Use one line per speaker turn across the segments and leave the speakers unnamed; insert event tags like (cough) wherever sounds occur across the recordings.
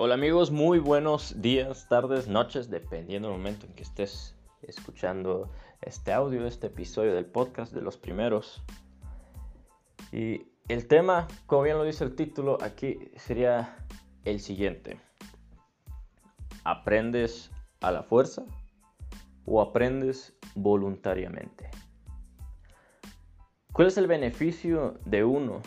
Hola amigos, muy buenos días, tardes, noches, dependiendo del momento en que estés escuchando este audio, este episodio del podcast de los primeros. Y el tema, como bien lo dice el título, aquí sería el siguiente. ¿Aprendes a la fuerza o aprendes voluntariamente? ¿Cuál es el beneficio de uno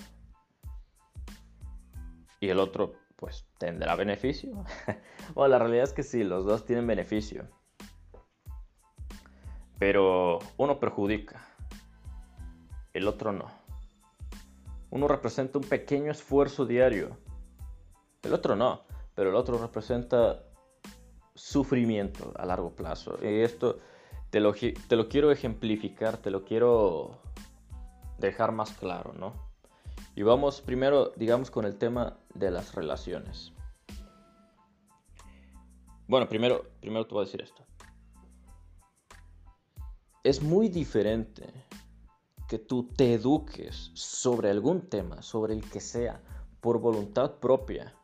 y el otro pues tendrá beneficio. (laughs) bueno, la realidad es que sí, los dos tienen beneficio. Pero uno perjudica, el otro no. Uno representa un pequeño esfuerzo diario, el otro no, pero el otro representa sufrimiento a largo plazo. Y esto te lo, te lo quiero ejemplificar, te lo quiero dejar más claro, ¿no? Y vamos primero, digamos, con el tema de las relaciones. Bueno, primero, primero te voy a decir esto. Es muy diferente que tú te eduques sobre algún tema, sobre el que sea, por voluntad propia,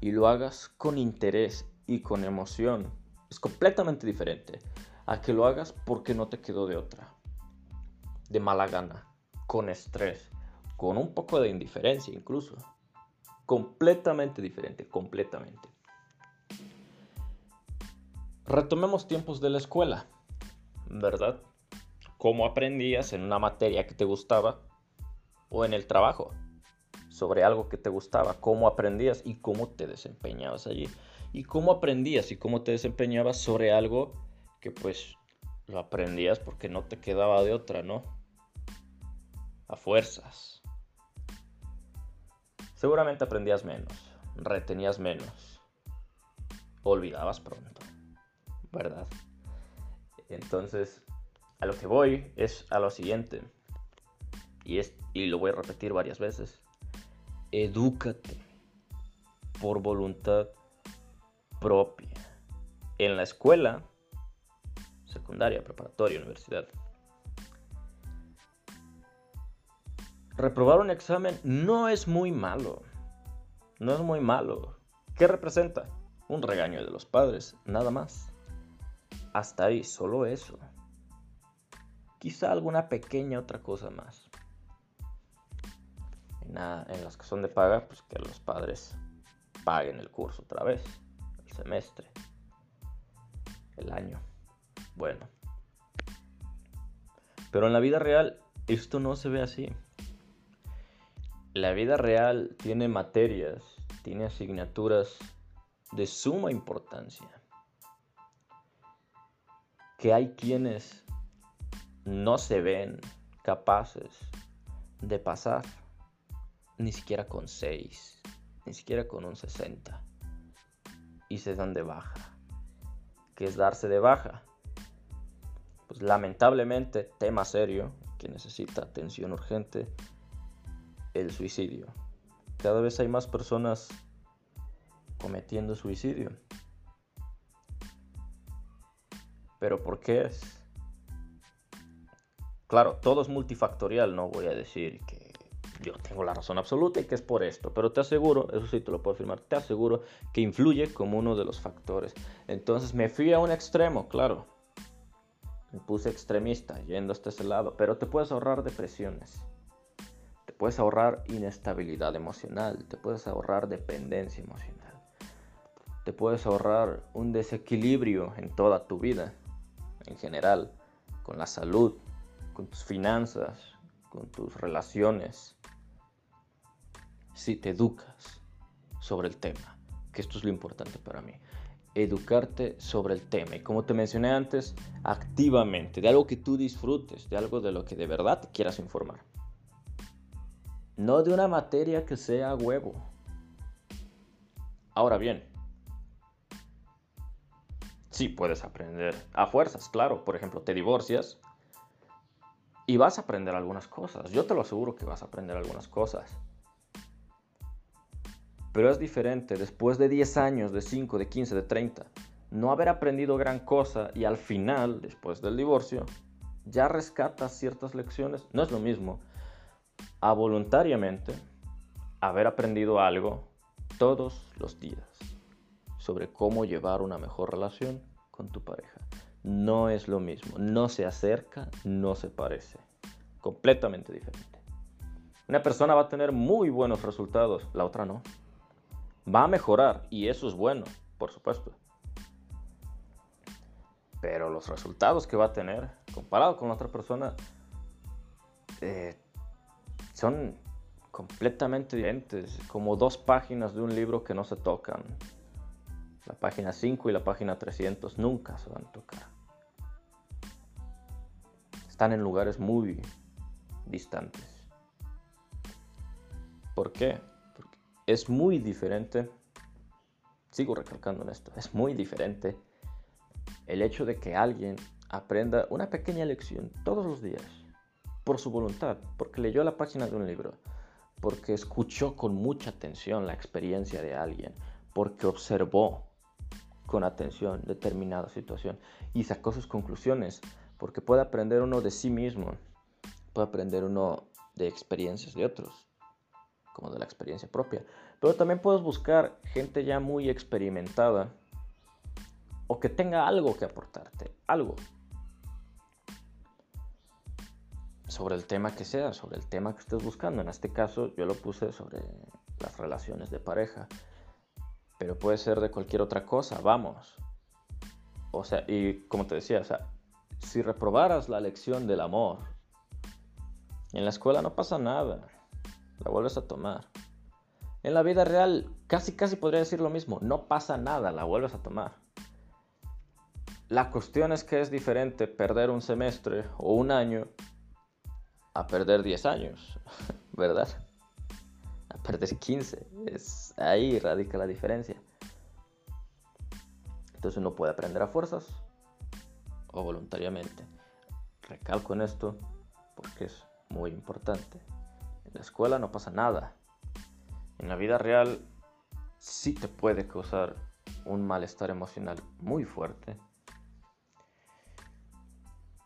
y lo hagas con interés y con emoción. Es completamente diferente a que lo hagas porque no te quedó de otra, de mala gana, con estrés, con un poco de indiferencia incluso. Completamente diferente, completamente. Retomemos tiempos de la escuela, ¿verdad? ¿Cómo aprendías en una materia que te gustaba o en el trabajo sobre algo que te gustaba? ¿Cómo aprendías y cómo te desempeñabas allí? ¿Y cómo aprendías y cómo te desempeñabas sobre algo que pues lo aprendías porque no te quedaba de otra, ¿no? A fuerzas seguramente aprendías menos, retenías menos, olvidabas pronto, ¿verdad? Entonces, a lo que voy es a lo siguiente, y, es, y lo voy a repetir varias veces, edúcate por voluntad propia. En la escuela, secundaria, preparatoria, universidad, reprobar un examen no es muy malo. No es muy malo. ¿Qué representa? Un regaño de los padres, nada más. Hasta ahí, solo eso. Quizá alguna pequeña otra cosa más. En, en las que son de paga, pues que los padres paguen el curso otra vez, el semestre, el año. Bueno. Pero en la vida real esto no se ve así la vida real tiene materias, tiene asignaturas de suma importancia. Que hay quienes no se ven capaces de pasar ni siquiera con 6, ni siquiera con un 60. Y se dan de baja. ¿Qué es darse de baja? Pues lamentablemente, tema serio que necesita atención urgente el suicidio. Cada vez hay más personas cometiendo suicidio. ¿Pero por qué es? Claro, todo es multifactorial, no voy a decir que yo tengo la razón absoluta y que es por esto, pero te aseguro, eso sí te lo puedo afirmar, te aseguro que influye como uno de los factores. Entonces me fui a un extremo, claro. Me puse extremista yendo hasta ese lado, pero te puedes ahorrar depresiones puedes ahorrar inestabilidad emocional, te puedes ahorrar dependencia emocional, te puedes ahorrar un desequilibrio en toda tu vida, en general, con la salud, con tus finanzas, con tus relaciones, si te educas sobre el tema, que esto es lo importante para mí educarte sobre el tema. Y como te mencioné antes, activamente, de algo que tú disfrutes, de algo de lo que de verdad quieras informar no de una materia que sea huevo. Ahora bien, sí puedes aprender a fuerzas, claro. Por ejemplo, te divorcias y vas a aprender algunas cosas. Yo te lo aseguro que vas a aprender algunas cosas. Pero es diferente después de 10 años, de 5, de 15, de 30, no haber aprendido gran cosa y al final, después del divorcio, ya rescatas ciertas lecciones. No es lo mismo a voluntariamente haber aprendido algo todos los días, sobre cómo llevar una mejor relación con tu pareja. No es lo mismo, no se acerca, no se parece. Completamente diferente. Una persona va a tener muy buenos resultados, la otra no. Va a mejorar y eso es bueno, por supuesto. Pero los resultados que va a tener comparado con la otra persona eh, son completamente diferentes, como dos páginas de un libro que no se tocan. La página 5 y la página 300 nunca se van a tocar. Están en lugares muy distantes. ¿Por qué? Es muy diferente, sigo recalcando en esto, es muy diferente el hecho de que alguien aprenda una pequeña lección todos los días por su voluntad, porque leyó la página de un libro, porque escuchó con mucha atención la experiencia de alguien, porque observó con atención determinada situación y sacó sus conclusiones, porque puede aprender uno de sí mismo, puede aprender uno de experiencias de otros, como de la experiencia propia, pero también puedes buscar gente ya muy experimentada o que tenga algo que aportarte, algo sobre el tema que sea, sobre el tema que estés buscando. En este caso yo lo puse sobre las relaciones de pareja pero puede ser de cualquier otra cosa, vamos. O sea, y como te decía, o sea, si reprobaras la lección del amor, en la escuela no pasa nada, la vuelves a tomar. En la vida real, casi casi podría decir lo mismo, no pasa nada, la vuelves a tomar. La cuestión es que es diferente perder un semestre o un año a perder 10 años, (laughs) ¿verdad? perder 15. Es, ahí radica la diferencia. Entonces uno puede aprender a fuerzas o voluntariamente. Recalco en esto porque es muy importante. En la escuela no pasa nada. En la vida real sí te puede causar un malestar emocional muy fuerte.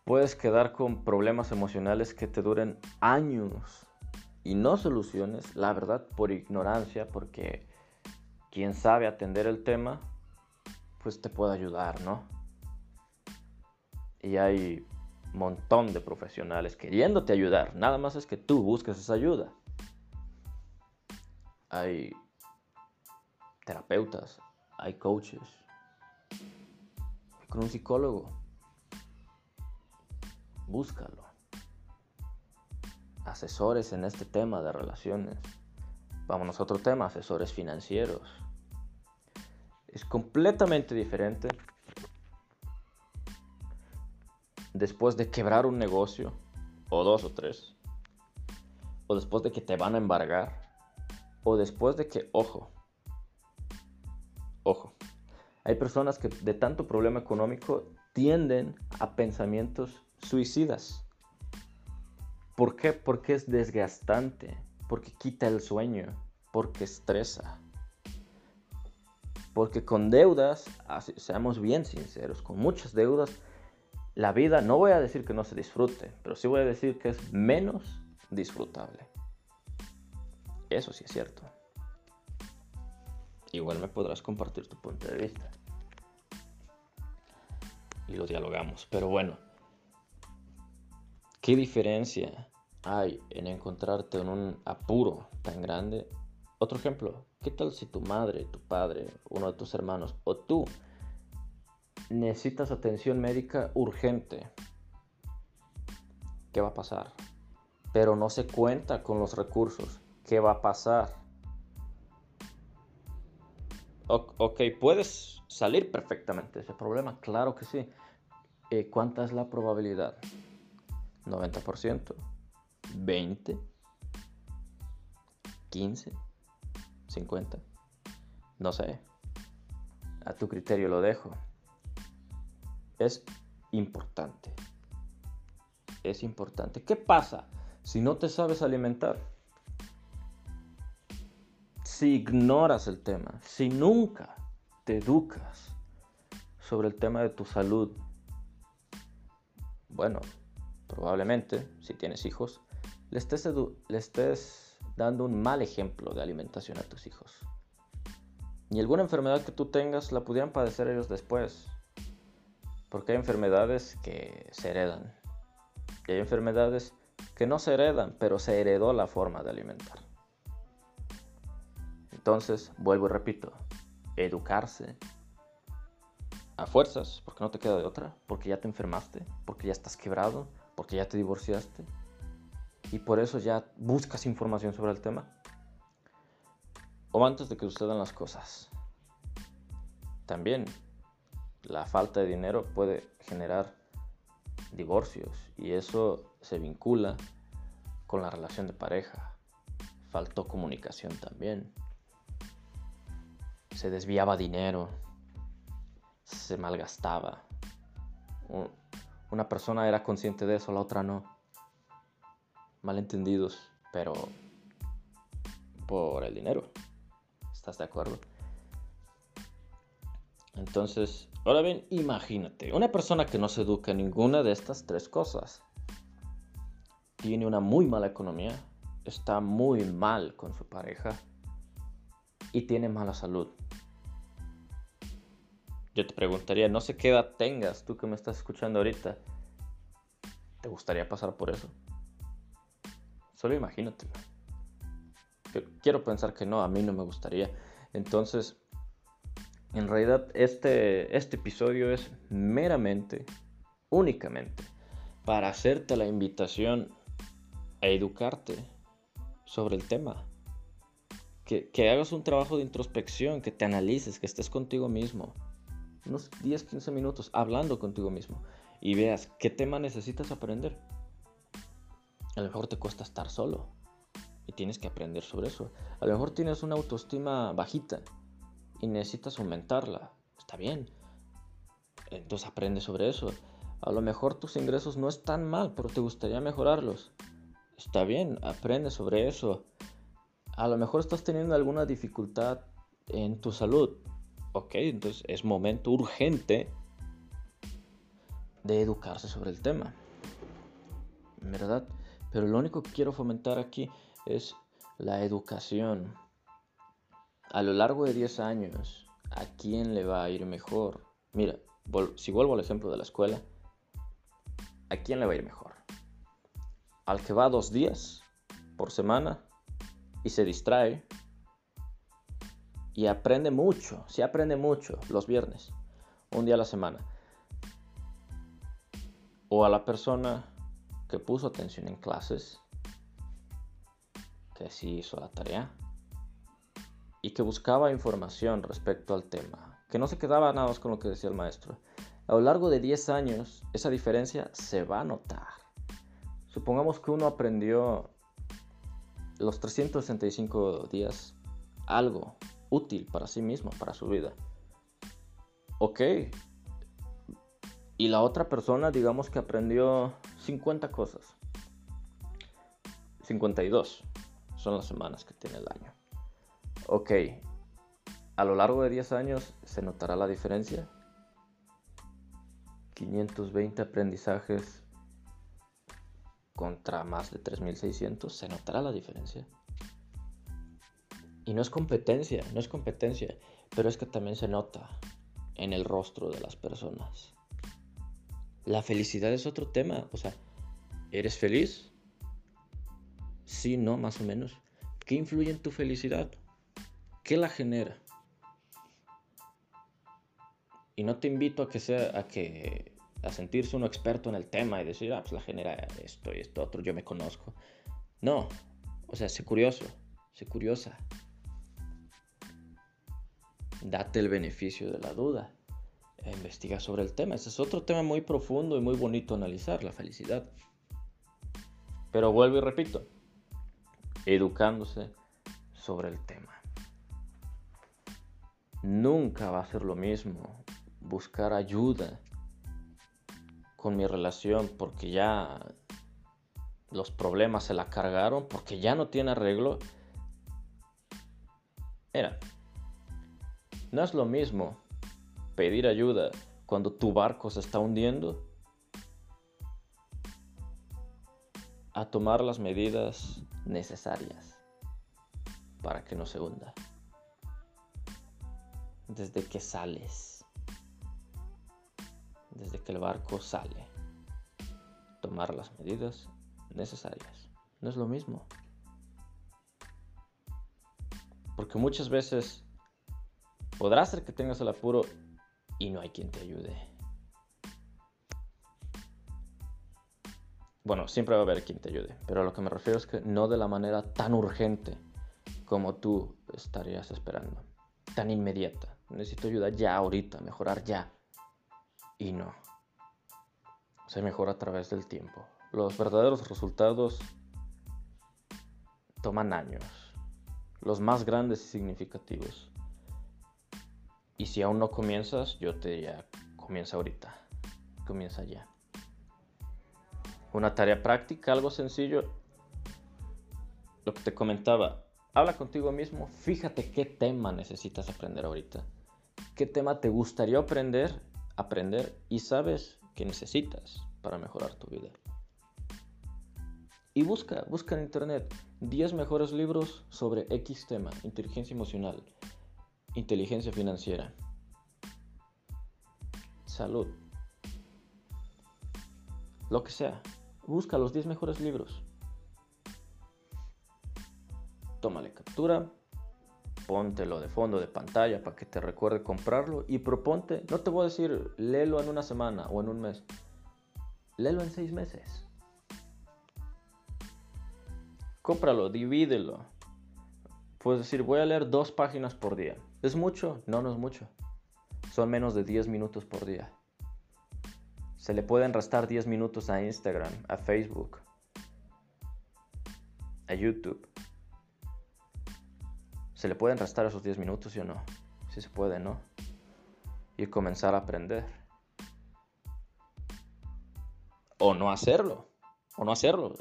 Puedes quedar con problemas emocionales que te duren años y no soluciones, la verdad, por ignorancia, porque quien sabe atender el tema, pues te puede ayudar, ¿no? Y hay un montón de profesionales queriéndote ayudar, nada más es que tú busques esa ayuda. Hay terapeutas, hay coaches, con un psicólogo. Búscalo asesores en este tema de relaciones. Vamos a otro tema, asesores financieros. Es completamente diferente después de quebrar un negocio, o dos o tres, o después de que te van a embargar, o después de que, ojo, ojo, hay personas que de tanto problema económico tienden a pensamientos suicidas. ¿Por qué? Porque es desgastante, porque quita el sueño, porque estresa. Porque con deudas, seamos bien sinceros, con muchas deudas, la vida no voy a decir que no se disfrute, pero sí voy a decir que es menos disfrutable. Eso sí es cierto. Igual me podrás compartir tu punto de vista. Y lo dialogamos. Pero bueno, ¿Qué diferencia hay en encontrarte en un apuro tan grande? Otro ejemplo, ¿qué tal si tu madre, tu padre, uno de tus hermanos o tú necesitas atención médica urgente? ¿Qué va a pasar? Pero no se cuenta con los recursos. ¿Qué va a pasar? ok, puedes salir perfectamente de ese problema, claro que sí. Eh, ¿Cuánta es la probabilidad? 90%, 20, 15, 50, no sé. A tu criterio lo dejo. Es importante. Es importante. ¿Qué pasa si no te sabes alimentar? Si ignoras el tema, si nunca te educas sobre el tema de tu salud, bueno, probablemente, si tienes hijos, le estés, dando un mal ejemplo de alimentación a tus hijos. Y alguna enfermedad que tú tengas la pudieran padecer ellos después. Porque hay enfermedades que se heredan. Y hay enfermedades que no se heredan, pero se heredó la forma de alimentar. Entonces, vuelvo y repito, educarse a fuerzas, porque no te queda de otra, porque ya te enfermaste, porque ya estás quebrado, porque ya te divorciaste, y por eso ya buscas información sobre el tema. O antes de que sucedan las cosas. También la falta de dinero puede generar divorcios y eso se vincula con la relación de pareja. Faltó comunicación también. Se desviaba dinero, se malgastaba. Una persona era consciente de eso, la otra no. Malentendidos, pero por el dinero. ¿Estás de acuerdo? Entonces, ahora bien, imagínate, una persona que no se educa en ninguna de estas tres cosas, tiene una muy mala economía, está muy mal con su pareja y tiene mala salud. Yo te preguntaría, no sé qué edad tengas tú que me estás escuchando ahorita. ¿Te gustaría pasar por eso? Solo imagínate. Quiero pensar que no, a mí no me gustaría. Entonces, en realidad este, este episodio es meramente, únicamente, para hacerte la invitación a educarte sobre el tema. Que, que hagas un trabajo de introspección, que te analices, que estés contigo mismo unos 10, 15 minutos hablando contigo mismo y veas qué tema necesitas aprender. A lo mejor te cuesta estar solo y tienes que aprender sobre eso. A lo mejor tienes una autoestima bajita y necesitas aumentarla. Está bien. Entonces aprende sobre eso. A lo mejor tus ingresos no están mal, pero te gustaría mejorarlos. Está bien, aprende sobre eso. A lo mejor estás teniendo alguna dificultad en tu salud ok, entonces es momento urgente de educarse sobre el tema. ¿Verdad? Pero lo único que quiero fomentar aquí es la educación. A lo largo de 10 años, ¿a quién le va a ir mejor? Mira, si vuelvo al ejemplo de la escuela, ¿a quién le va a ir mejor? Al que va dos días por semana y se distrae y aprende mucho, sí aprende mucho los viernes, un día a la semana. O a la persona que puso atención en clases, que sí hizo la tarea y que buscaba información respecto al tema, que no se quedaba nada más con lo que decía el maestro. A lo largo de 10 años, esa diferencia se va a notar. Supongamos que uno aprendió los 365 días algo útil para sí mismo, para su vida. Ok. Y la otra persona, digamos que aprendió 50 cosas. 52 son las semanas que tiene el año. Ok. A lo largo de 10 años se notará la diferencia. 520 aprendizajes contra más de 3600, se notará la diferencia. Y no es competencia, no es competencia, pero es que también se nota en el rostro de las personas. La felicidad es otro tema, o sea, ¿eres feliz? Sí, no, más o menos. ¿Qué influye en tu felicidad? ¿Qué la genera? Y no te invito a que sea a que a sentirse uno experto en el tema y decir, ah, pues la genera esto y esto otro, yo me conozco. No, o sea, sé curioso, sé curiosa date el beneficio de la duda. E investiga sobre el tema. Ese es otro tema muy profundo y muy bonito analizar, la felicidad. Pero vuelvo y repito, educándose sobre el tema. Nunca va a ser lo mismo buscar ayuda con mi relación porque ya los problemas se la cargaron, porque ya no tiene arreglo. Era, no es lo mismo pedir ayuda cuando tu barco se está hundiendo a tomar las medidas necesarias para que no se hunda. desde que sales, desde que el barco sale. Tomar las medidas necesarias. No es lo mismo. Porque muchas veces podrá ser que tengas el apuro y no hay quien te ayude. Bueno, siempre va a haber quien te ayude, pero a lo que me refiero es que no de la manera tan urgente como tú estarías esperando, tan inmediata. Necesito ayuda ya, ahorita, mejorar ya. Y no. Se mejora a través del tiempo. Los verdaderos resultados toman años, los más grandes y significativos. Y si aún no comienzas, yo te diría, comienza ahorita, comienza ya. Una tarea práctica, algo sencillo, lo que te comentaba, habla contigo mismo, fíjate qué tema necesitas aprender ahorita, qué tema te gustaría aprender, aprender y sabes que necesitas para mejorar tu vida. Y busca, busca en internet 10 mejores libros sobre X tema, inteligencia emocional, inteligencia financiera, salud, lo que sea. Busca los 10 mejores libros. Tómale captura, póntelo de fondo de pantalla para que te recuerde comprarlo y proponte, no te voy a decir léelo en una semana o en un mes, léelo en seis meses. Cómpralo, divídelo. Puedes decir, voy a leer dos páginas por día. ¿Es mucho? No, no es mucho. Son menos de 10 minutos por día. Se le pueden restar 10 minutos a Instagram, a Facebook, a YouTube. ¿Se le pueden restar esos 10 minutos, sí o no? Sí se puede, ¿no? Y comenzar a aprender. O no hacerlo o no hacerlo.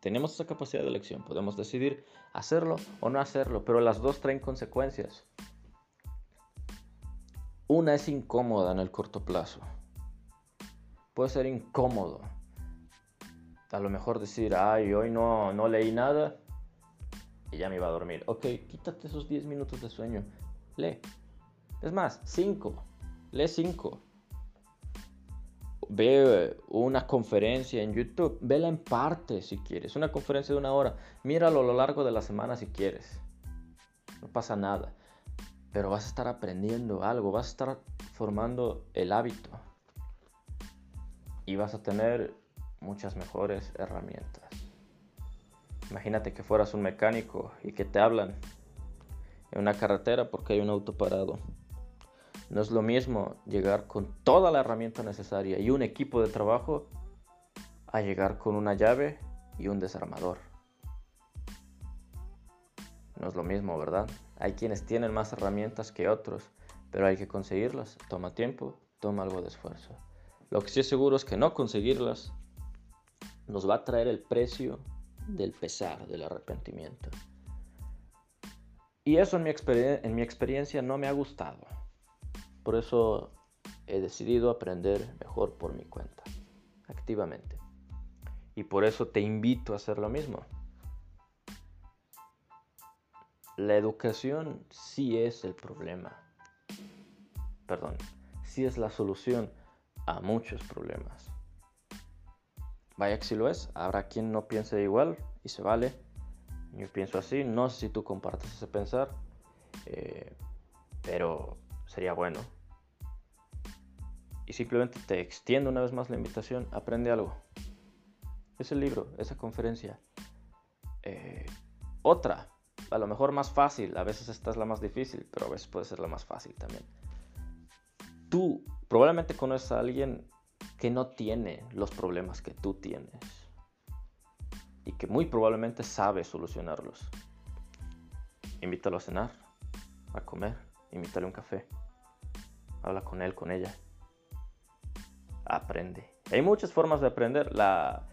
Tenemos esa capacidad de elección. Podemos decidir hacerlo o no hacerlo, pero las dos traen consecuencias. Una es incómoda en el corto plazo. Puede ser incómodo. A lo mejor decir, ay, hoy no, no leí nada y ya me iba a dormir. Ok, quítate esos 10 minutos de sueño. Lee. Es más, 5. Lee 5 ve una conferencia en YouTube, vela en parte si quieres, una conferencia de una hora, míralo a lo largo de la semana si quieres, no pasa nada, pero vas a estar aprendiendo algo, vas a estar formando el hábito y vas a tener muchas mejores herramientas. Imagínate que fueras un mecánico y que te hablan en una carretera porque hay un auto parado. No es lo mismo llegar con toda la herramienta necesaria y un equipo de trabajo a llegar con una llave y un desarmador. No es lo mismo, ¿verdad? Hay quienes tienen más herramientas que otros, pero hay que conseguirlas. Toma tiempo, toma algo de esfuerzo. Lo que sí es seguro es que no conseguirlas nos va a traer el precio del pesar, del arrepentimiento. Y eso en mi, en mi experiencia no me ha gustado. Por eso he decidido aprender mejor por mi cuenta, activamente. Y por eso te invito a hacer lo mismo. La educación sí es el problema. Perdón, sí es la solución a muchos problemas. Vaya que si lo es, habrá quien no piense igual y se vale. Yo pienso así, no sé si tú compartes ese pensar, eh, pero sería bueno. Y simplemente te extiendo una vez más la invitación, aprende algo. Ese libro, esa conferencia. Eh, otra, a lo mejor más fácil, a veces esta es la más difícil, pero a veces puede ser la más fácil también. Tú probablemente conoces a alguien que no tiene los problemas que tú tienes y que muy probablemente sabe solucionarlos. Invítalo a cenar, a comer, invítale un café habla con él, con ella. Aprende. Hay muchas formas de aprender. La,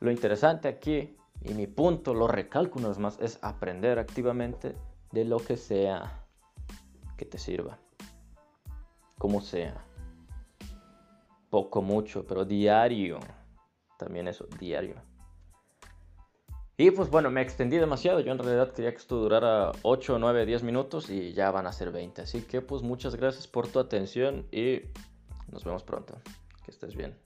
lo interesante aquí, y mi punto, lo recalco una vez más, es aprender activamente de lo que sea que te sirva. Como sea. Poco, mucho, pero diario. También eso, diario. Y pues bueno, me extendí demasiado. Yo en realidad quería que esto durara 8, 9, 10 minutos y ya van a ser 20. Así que pues muchas gracias por tu atención y nos vemos pronto. Que estés bien.